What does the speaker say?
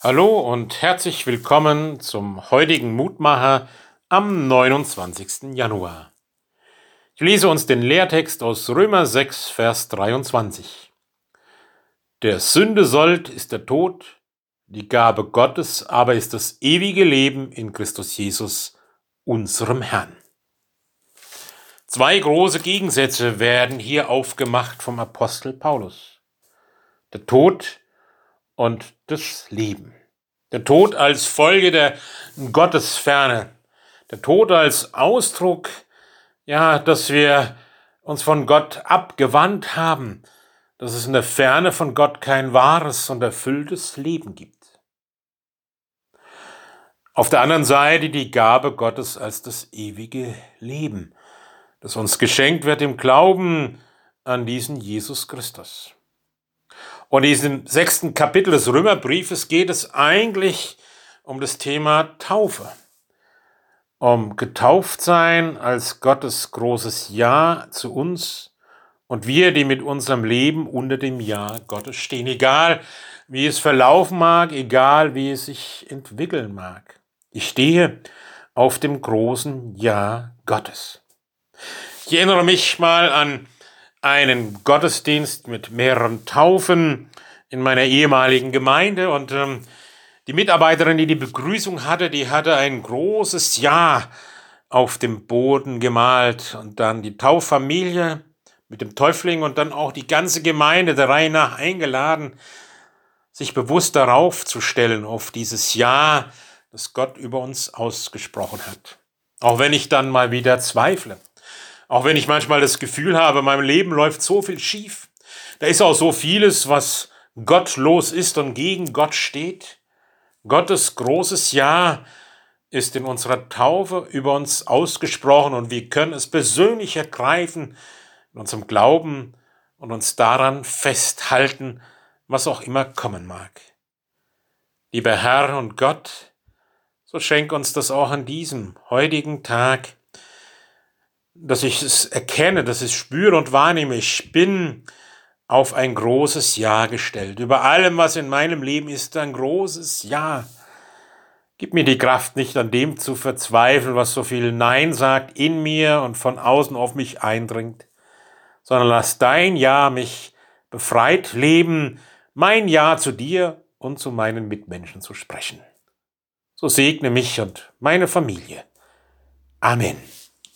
Hallo und herzlich willkommen zum heutigen Mutmacher am 29. Januar. Ich lese uns den Lehrtext aus Römer 6, Vers 23. Der Sünde sollt ist der Tod, die Gabe Gottes aber ist das ewige Leben in Christus Jesus, unserem Herrn. Zwei große Gegensätze werden hier aufgemacht vom Apostel Paulus. Der Tod und das Leben. Der Tod als Folge der Gottesferne. Der Tod als Ausdruck, ja, dass wir uns von Gott abgewandt haben, dass es in der Ferne von Gott kein wahres und erfülltes Leben gibt. Auf der anderen Seite die Gabe Gottes als das ewige Leben, das uns geschenkt wird im Glauben an diesen Jesus Christus. Und in diesem sechsten Kapitel des Römerbriefes geht es eigentlich um das Thema Taufe. Um getauft sein als Gottes großes Ja zu uns und wir, die mit unserem Leben unter dem Ja Gottes stehen, egal wie es verlaufen mag, egal wie es sich entwickeln mag. Ich stehe auf dem großen Ja Gottes. Ich erinnere mich mal an einen Gottesdienst mit mehreren Taufen in meiner ehemaligen Gemeinde und ähm, die Mitarbeiterin, die die Begrüßung hatte, die hatte ein großes Ja auf dem Boden gemalt und dann die Tauffamilie mit dem Täufling und dann auch die ganze Gemeinde der Reihe nach eingeladen, sich bewusst darauf zu stellen, auf dieses Ja, das Gott über uns ausgesprochen hat. Auch wenn ich dann mal wieder zweifle. Auch wenn ich manchmal das Gefühl habe, meinem Leben läuft so viel schief. Da ist auch so vieles, was gottlos ist und gegen Gott steht. Gottes großes Ja ist in unserer Taufe über uns ausgesprochen und wir können es persönlich ergreifen in unserem Glauben und uns daran festhalten, was auch immer kommen mag. Lieber Herr und Gott, so schenk uns das auch an diesem heutigen Tag, dass ich es erkenne, dass ich es spüre und wahrnehme. Ich bin auf ein großes Ja gestellt. Über allem, was in meinem Leben ist, ein großes Ja. Gib mir die Kraft, nicht an dem zu verzweifeln, was so viel Nein sagt in mir und von außen auf mich eindringt, sondern lass dein Ja mich befreit leben, mein Ja zu dir und zu meinen Mitmenschen zu sprechen. So segne mich und meine Familie. Amen.